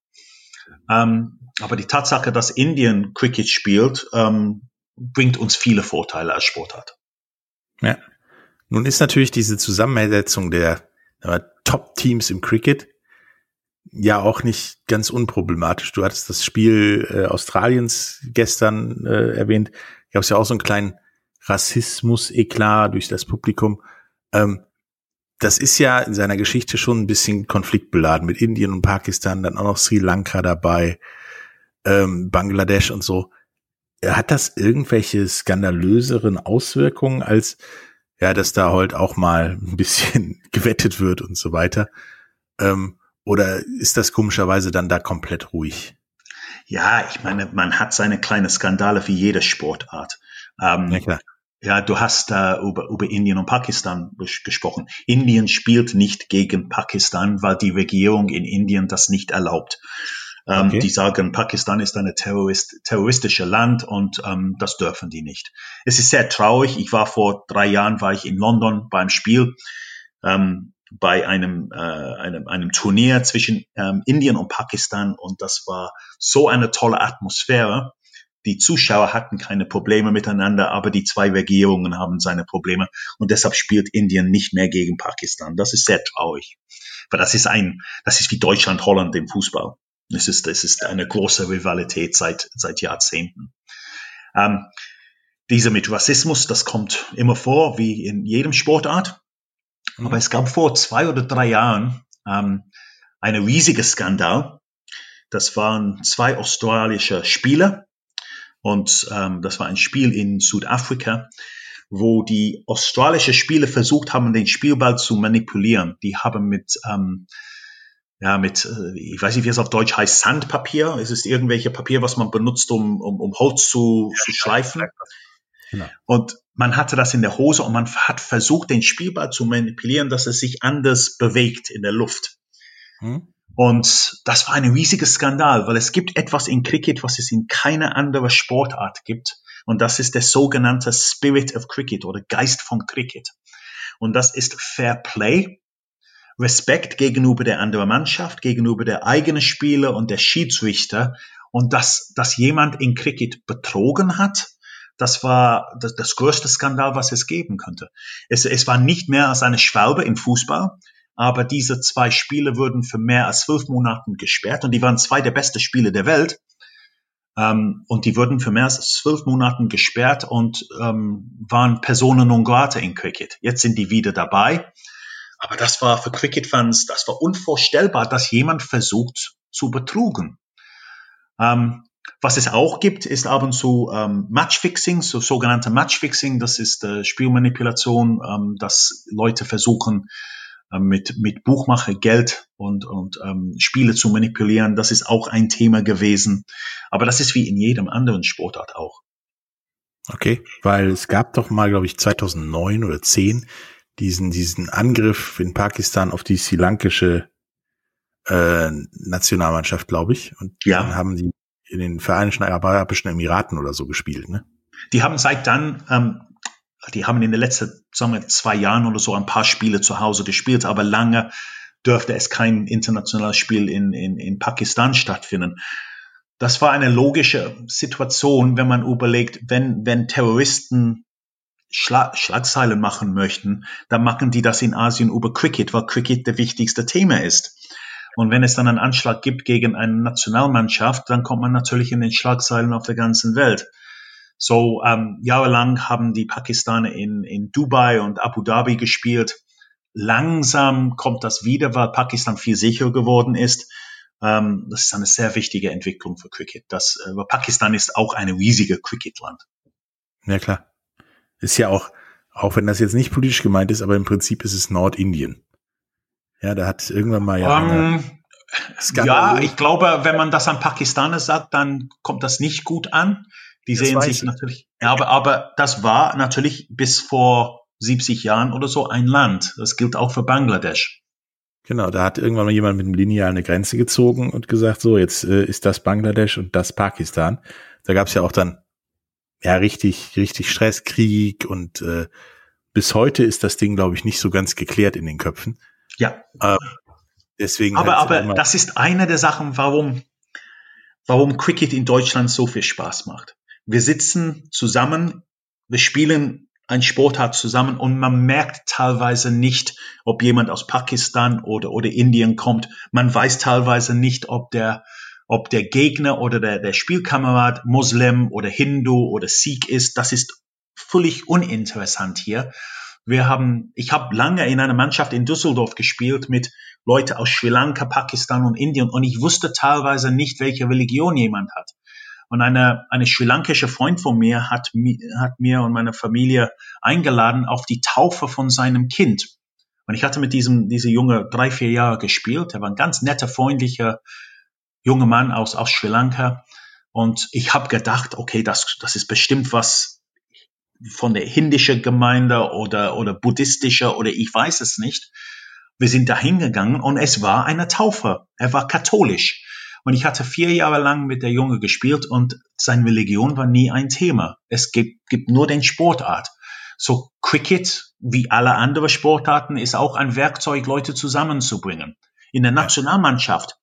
Ähm, aber die Tatsache, dass Indien Cricket spielt, ähm, bringt uns viele Vorteile als Sportart. Ja. Nun ist natürlich diese Zusammensetzung der Top-Teams im Cricket ja auch nicht ganz unproblematisch. Du hattest das Spiel äh, Australiens gestern äh, erwähnt. Gab es ja auch so einen kleinen Rassismus-Eklat durch das Publikum. Ähm, das ist ja in seiner Geschichte schon ein bisschen konfliktbeladen mit Indien und Pakistan, dann auch noch Sri Lanka dabei, ähm, Bangladesch und so. Hat das irgendwelche skandalöseren Auswirkungen als ja, dass da halt auch mal ein bisschen gewettet wird und so weiter? Ähm, oder ist das komischerweise dann da komplett ruhig? Ja, ich meine, man hat seine kleine Skandale wie jede Sportart. Ähm, ja. Ja, du hast äh, über, über Indien und Pakistan gesprochen. Indien spielt nicht gegen Pakistan, weil die Regierung in Indien das nicht erlaubt. Ähm, okay. Die sagen, Pakistan ist ein Terrorist, terroristische Land und ähm, das dürfen die nicht. Es ist sehr traurig. Ich war vor drei Jahren war ich in London beim Spiel. Ähm, bei einem, äh, einem, einem Turnier zwischen ähm, Indien und Pakistan und das war so eine tolle Atmosphäre. Die Zuschauer hatten keine Probleme miteinander, aber die zwei Regierungen haben seine Probleme und deshalb spielt Indien nicht mehr gegen Pakistan. Das ist sehr traurig, weil das ist ein, das ist wie Deutschland Holland im Fußball. Das ist, das ist eine große Rivalität seit seit Jahrzehnten. Ähm, diese mit Rassismus, das kommt immer vor, wie in jedem Sportart. Mhm. Aber es gab vor zwei oder drei Jahren ähm, eine riesige Skandal. Das waren zwei australische Spieler und ähm, das war ein Spiel in Südafrika, wo die australische Spieler versucht haben, den Spielball zu manipulieren. Die haben mit ähm, ja, mit, äh, ich weiß nicht, wie es auf Deutsch heißt, Sandpapier. Es ist irgendwelche Papier, was man benutzt, um, um, um Holz zu, ja, zu schleifen. Genau. Und man hatte das in der Hose und man hat versucht, den Spielball zu manipulieren, dass es sich anders bewegt in der Luft. Hm. Und das war ein riesiger Skandal, weil es gibt etwas in Cricket, was es in keiner anderen Sportart gibt. Und das ist der sogenannte Spirit of Cricket oder Geist von Cricket. Und das ist Fair Play, Respekt gegenüber der anderen Mannschaft, gegenüber der eigenen Spieler und der Schiedsrichter. Und dass, dass jemand in Cricket betrogen hat, das war das, das größte Skandal, was es geben könnte. Es, es war nicht mehr als eine Schwalbe im Fußball, aber diese zwei Spiele wurden für mehr als zwölf Monaten gesperrt und die waren zwei der besten Spiele der Welt. Ähm, und die wurden für mehr als zwölf Monaten gesperrt und ähm, waren Personen non grata in Cricket. Jetzt sind die wieder dabei. Aber das war für Cricket-Fans, das war unvorstellbar, dass jemand versucht zu betrugen. Ähm, was es auch gibt, ist ab und zu ähm, Matchfixing, so sogenannte Matchfixing. Das ist äh, Spielmanipulation, ähm, dass Leute versuchen, mit, mit Buchmache Geld und, und ähm, Spiele zu manipulieren. Das ist auch ein Thema gewesen. Aber das ist wie in jedem anderen Sportart auch. Okay, weil es gab doch mal, glaube ich, 2009 oder 10 diesen, diesen Angriff in Pakistan auf die sri lankische äh, Nationalmannschaft, glaube ich. Und ja. dann haben die in den Vereinigten Arabischen Emiraten oder so gespielt, ne? Die haben seit dann ähm, die haben in den letzten sagen wir, zwei Jahren oder so ein paar Spiele zu Hause gespielt, aber lange dürfte es kein internationales Spiel in, in, in Pakistan stattfinden. Das war eine logische Situation, wenn man überlegt, wenn, wenn Terroristen Schla Schlagzeilen machen möchten, dann machen die das in Asien über Cricket, weil Cricket der wichtigste Thema ist. Und wenn es dann einen Anschlag gibt gegen eine Nationalmannschaft, dann kommt man natürlich in den Schlagzeilen auf der ganzen Welt. So ähm, jahrelang haben die Pakistaner in, in Dubai und Abu Dhabi gespielt. Langsam kommt das wieder, weil Pakistan viel sicherer geworden ist. Ähm, das ist eine sehr wichtige Entwicklung für Cricket. Das, äh, Pakistan ist auch ein riesiger Cricketland. Ja klar. Ist ja auch, auch wenn das jetzt nicht politisch gemeint ist, aber im Prinzip ist es Nordindien. Ja, da hat irgendwann mal ja. Um, ähm, ja, ich glaube, wenn man das an Pakistaner sagt, dann kommt das nicht gut an. Die das sehen sich ich. natürlich, ja, aber, aber das war natürlich bis vor 70 Jahren oder so ein Land. Das gilt auch für Bangladesch. Genau, da hat irgendwann mal jemand mit einem Lineal eine Grenze gezogen und gesagt, so, jetzt äh, ist das Bangladesch und das Pakistan. Da gab es ja auch dann ja richtig, richtig Stress, Krieg und äh, bis heute ist das Ding, glaube ich, nicht so ganz geklärt in den Köpfen. Ja. Äh, deswegen. Aber, aber das ist eine der Sachen, warum, warum Cricket in Deutschland so viel Spaß macht. Wir sitzen zusammen, wir spielen ein Sportart zusammen und man merkt teilweise nicht, ob jemand aus Pakistan oder, oder Indien kommt. Man weiß teilweise nicht, ob der, ob der Gegner oder der, der Spielkamerad Muslim oder Hindu oder Sikh ist. Das ist völlig uninteressant hier. Wir haben, ich habe lange in einer Mannschaft in Düsseldorf gespielt mit Leuten aus Sri Lanka, Pakistan und Indien und ich wusste teilweise nicht, welche Religion jemand hat. Und eine, eine sri lankische Freund von mir hat, hat mir und meiner Familie eingeladen auf die Taufe von seinem Kind. Und ich hatte mit diesem, diese Junge drei, vier Jahre gespielt. Er war ein ganz netter, freundlicher junger Mann aus, aus Sri Lanka. Und ich habe gedacht, okay, das, das ist bestimmt was von der hindischen Gemeinde oder, oder buddhistischer oder ich weiß es nicht. Wir sind da hingegangen und es war eine Taufe. Er war katholisch. Und ich hatte vier Jahre lang mit der Junge gespielt und seine Religion war nie ein Thema. Es gibt, gibt nur den Sportart. So Cricket, wie alle anderen Sportarten, ist auch ein Werkzeug, Leute zusammenzubringen. In der Nationalmannschaft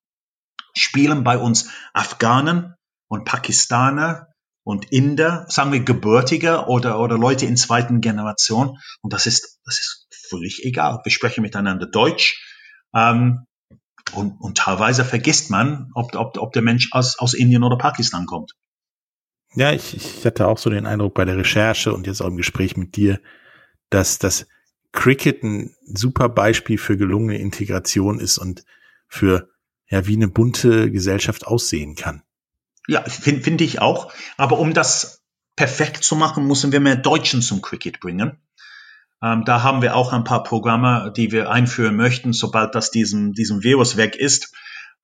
spielen bei uns Afghanen und Pakistaner und Inder, sagen wir Gebürtige oder, oder Leute in zweiten Generation. Und das ist, das ist völlig egal. Wir sprechen miteinander Deutsch. Ähm, und, und teilweise vergisst man, ob, ob, ob der Mensch aus, aus Indien oder Pakistan kommt. Ja, ich, ich hatte auch so den Eindruck bei der Recherche und jetzt auch im Gespräch mit dir, dass das Cricket ein super Beispiel für gelungene Integration ist und für ja wie eine bunte Gesellschaft aussehen kann. Ja, finde find ich auch. Aber um das perfekt zu machen, müssen wir mehr Deutschen zum Cricket bringen. Ähm, da haben wir auch ein paar Programme, die wir einführen möchten, sobald das diesem, diesem Virus weg ist.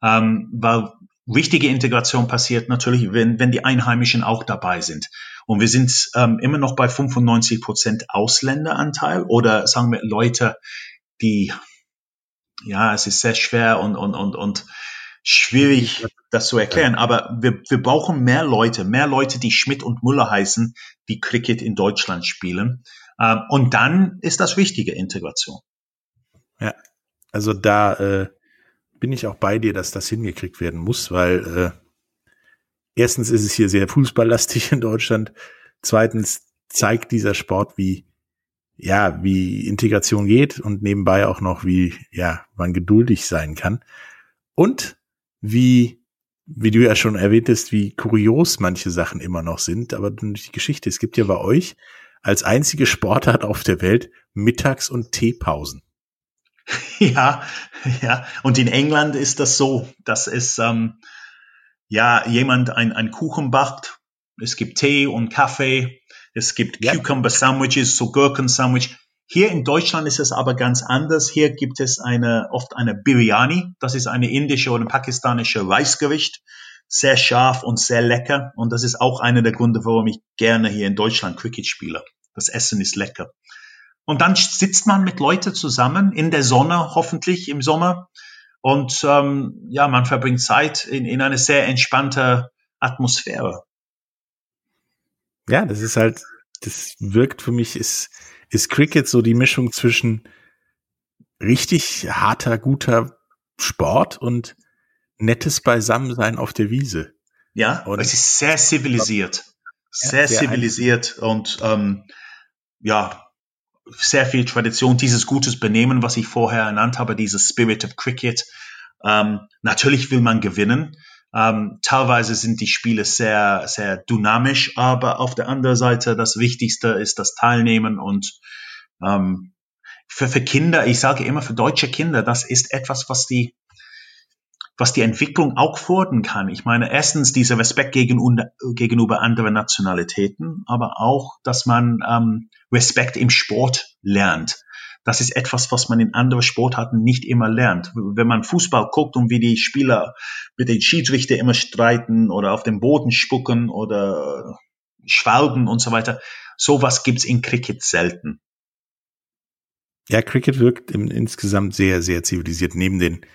Ähm, weil wichtige Integration passiert natürlich, wenn, wenn die Einheimischen auch dabei sind. Und wir sind ähm, immer noch bei 95 Prozent Ausländeranteil oder sagen wir Leute, die, ja, es ist sehr schwer und, und, und, und schwierig, das zu erklären. Aber wir, wir brauchen mehr Leute, mehr Leute, die Schmidt und Müller heißen, die Cricket in Deutschland spielen. Ähm, und dann ist das wichtige Integration. Ja, also da äh, bin ich auch bei dir, dass das hingekriegt werden muss, weil äh, erstens ist es hier sehr fußballlastig in Deutschland. Zweitens zeigt dieser Sport, wie ja, wie Integration geht und nebenbei auch noch, wie ja, man geduldig sein kann. Und wie, wie du ja schon erwähntest, wie kurios manche Sachen immer noch sind, aber durch die Geschichte. Es gibt ja bei euch als einzige Sportart auf der Welt Mittags- und Teepausen. Ja, ja. Und in England ist das so, dass es ähm, ja jemand ein, ein Kuchen backt. Es gibt Tee und Kaffee. Es gibt ja. Cucumber Sandwiches, so Gurken Sandwich. Hier in Deutschland ist es aber ganz anders. Hier gibt es eine, oft eine Biryani. Das ist eine indische oder pakistanische Reisgericht sehr scharf und sehr lecker. Und das ist auch einer der Gründe, warum ich gerne hier in Deutschland Cricket spiele. Das Essen ist lecker. Und dann sitzt man mit Leuten zusammen in der Sonne, hoffentlich im Sommer. Und ähm, ja, man verbringt Zeit in, in eine sehr entspannte Atmosphäre. Ja, das ist halt das wirkt für mich, ist, ist Cricket so die Mischung zwischen richtig harter, guter Sport und nettes Beisammensein auf der Wiese. Ja, und es ist sehr zivilisiert. Sehr, sehr zivilisiert und ähm, ja, sehr viel Tradition, dieses gutes Benehmen, was ich vorher ernannt habe, dieses Spirit of Cricket. Ähm, natürlich will man gewinnen. Ähm, teilweise sind die Spiele sehr, sehr dynamisch, aber auf der anderen Seite das Wichtigste ist das Teilnehmen und ähm, für, für Kinder, ich sage immer für deutsche Kinder, das ist etwas, was die was die Entwicklung auch fordern kann. Ich meine, erstens dieser Respekt gegenüber, gegenüber anderen Nationalitäten, aber auch, dass man ähm, Respekt im Sport lernt. Das ist etwas, was man in anderen Sportarten nicht immer lernt. Wenn man Fußball guckt und wie die Spieler mit den Schiedsrichter immer streiten oder auf den Boden spucken oder schwalben und so weiter, sowas gibt's in Cricket selten. Ja, Cricket wirkt im, insgesamt sehr, sehr zivilisiert. Neben den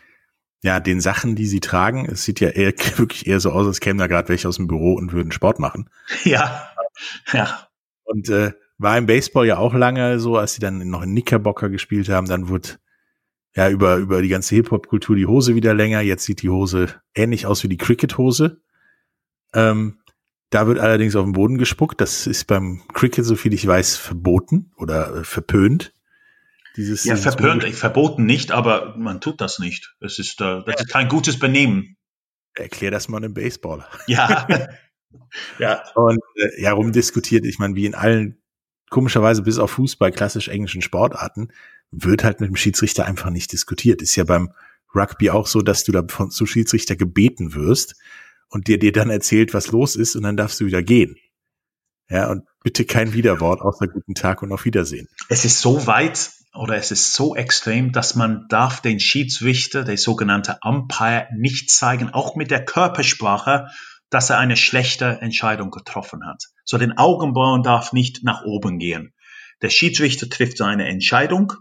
ja, den Sachen, die sie tragen, es sieht ja eher, wirklich eher so aus, als kämen da gerade welche aus dem Büro und würden Sport machen. Ja, ja. Und äh, war im Baseball ja auch lange so, als sie dann noch in Knickerbocker gespielt haben, dann wurde ja über, über die ganze Hip-Hop-Kultur die Hose wieder länger. Jetzt sieht die Hose ähnlich aus wie die Cricket-Hose. Ähm, da wird allerdings auf den Boden gespuckt. Das ist beim Cricket, so viel ich weiß, verboten oder äh, verpönt. Dieses, ja, verpönt, verboten nicht, aber man tut das nicht. Es ist, äh, das ist kein gutes Benehmen. Erklär das mal einem Baseballer. Ja. ja. Und äh, ja, rumdiskutiert, ich meine, wie in allen, komischerweise bis auf Fußball, klassisch englischen Sportarten, wird halt mit dem Schiedsrichter einfach nicht diskutiert. Ist ja beim Rugby auch so, dass du da von, zu Schiedsrichter gebeten wirst und dir dir dann erzählt, was los ist und dann darfst du wieder gehen. Ja, und bitte kein Widerwort außer guten Tag und auf Wiedersehen. Es ist so weit oder es ist so extrem, dass man darf den Schiedsrichter, der sogenannte Umpire, nicht zeigen, auch mit der Körpersprache, dass er eine schlechte Entscheidung getroffen hat. So den Augenbrauen darf nicht nach oben gehen. Der Schiedsrichter trifft seine Entscheidung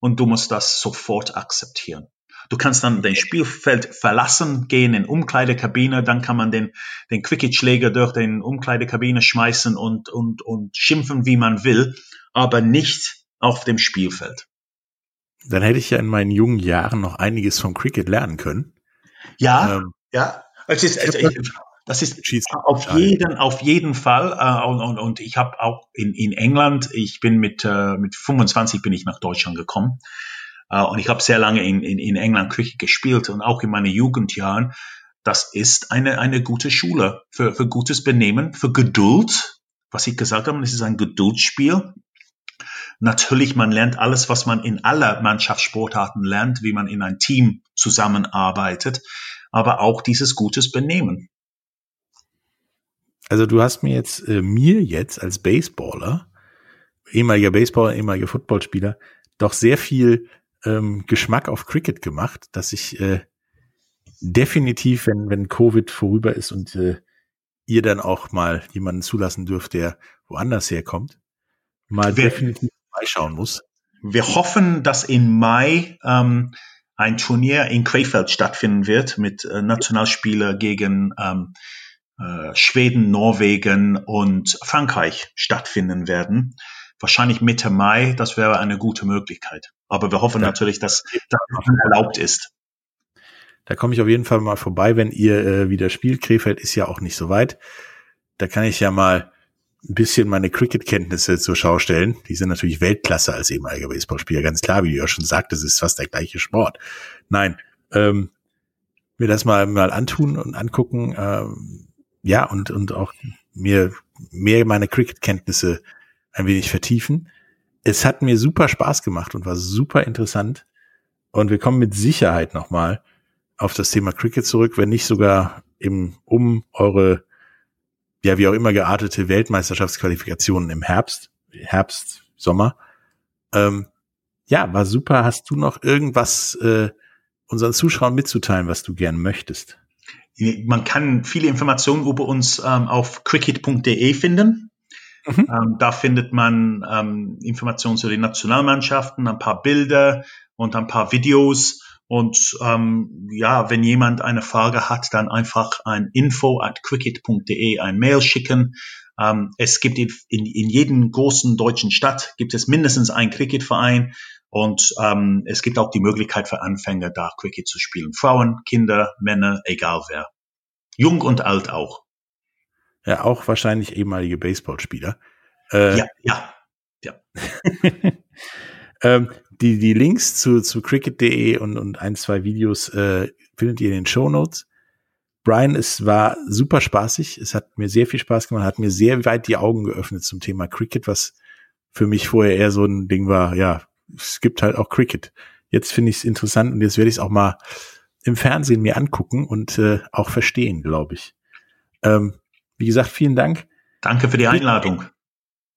und du musst das sofort akzeptieren. Du kannst dann den Spielfeld verlassen, gehen in Umkleidekabine, dann kann man den, den Cricketschläger durch den Umkleidekabine schmeißen und, und, und schimpfen, wie man will, aber nicht auf dem Spielfeld. Dann hätte ich ja in meinen jungen Jahren noch einiges vom Cricket lernen können. Ja, ähm, ja. Es ist, es, das ist auf jeden, auf jeden Fall. Äh, und, und, und ich habe auch in, in England, ich bin mit, äh, mit 25 bin ich nach Deutschland gekommen. Äh, und ich habe sehr lange in, in, in England Cricket gespielt und auch in meinen Jugendjahren. Das ist eine, eine gute Schule für, für gutes Benehmen, für Geduld. Was ich gesagt habe, es ist ein Geduldsspiel. Natürlich, man lernt alles, was man in aller Mannschaftssportarten lernt, wie man in ein Team zusammenarbeitet, aber auch dieses gutes Benehmen. Also du hast mir jetzt, äh, mir jetzt als Baseballer, ehemaliger Baseballer, ehemaliger Footballspieler, doch sehr viel ähm, Geschmack auf Cricket gemacht, dass ich äh, definitiv, wenn, wenn Covid vorüber ist und äh, ihr dann auch mal jemanden zulassen dürft, der woanders herkommt, mal Wer, definitiv vorbeischauen muss. Wir hoffen, dass im Mai ähm, ein Turnier in Krefeld stattfinden wird mit äh, Nationalspieler gegen ähm, äh, Schweden, Norwegen und Frankreich stattfinden werden. Wahrscheinlich Mitte Mai, das wäre eine gute Möglichkeit. Aber wir hoffen ja. natürlich, dass das erlaubt ist. Da komme ich auf jeden Fall mal vorbei, wenn ihr äh, wieder spielt. Krefeld ist ja auch nicht so weit. Da kann ich ja mal ein bisschen meine Cricket-Kenntnisse zur Schau stellen. Die sind natürlich Weltklasse als ehemaliger Baseballspieler, ganz klar, wie du ja schon sagtest, es ist fast der gleiche Sport. Nein, ähm, mir das mal mal antun und angucken, ähm, ja und und auch mir mehr meine Cricket-Kenntnisse ein wenig vertiefen. Es hat mir super Spaß gemacht und war super interessant. Und wir kommen mit Sicherheit nochmal auf das Thema Cricket zurück, wenn nicht sogar im, um eure ja, wie auch immer geartete Weltmeisterschaftsqualifikationen im Herbst, Herbst, Sommer. Ähm, ja, war super. Hast du noch irgendwas äh, unseren Zuschauern mitzuteilen, was du gern möchtest? Man kann viele Informationen über uns ähm, auf cricket.de finden. Mhm. Ähm, da findet man ähm, Informationen zu den Nationalmannschaften, ein paar Bilder und ein paar Videos. Und ähm, ja, wenn jemand eine Frage hat, dann einfach ein info at cricket.de ein Mail schicken. Ähm, es gibt in, in, in jedem großen deutschen Stadt gibt es mindestens einen Cricketverein und ähm, es gibt auch die Möglichkeit für Anfänger da Cricket zu spielen. Frauen, Kinder, Männer, egal wer. Jung und alt auch. Ja, auch wahrscheinlich ehemalige Baseballspieler. Äh, ja, ja, ja. ähm, die, die Links zu, zu cricket.de und, und ein, zwei Videos äh, findet ihr in den Show Notes. Brian, es war super spaßig. Es hat mir sehr viel Spaß gemacht, hat mir sehr weit die Augen geöffnet zum Thema Cricket, was für mich vorher eher so ein Ding war, ja, es gibt halt auch Cricket. Jetzt finde ich es interessant und jetzt werde ich es auch mal im Fernsehen mir angucken und äh, auch verstehen, glaube ich. Ähm, wie gesagt, vielen Dank. Danke für die Einladung.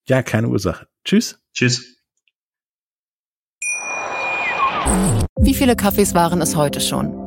Ja, keine Ursache. Tschüss. Tschüss. Wie viele Kaffees waren es heute schon?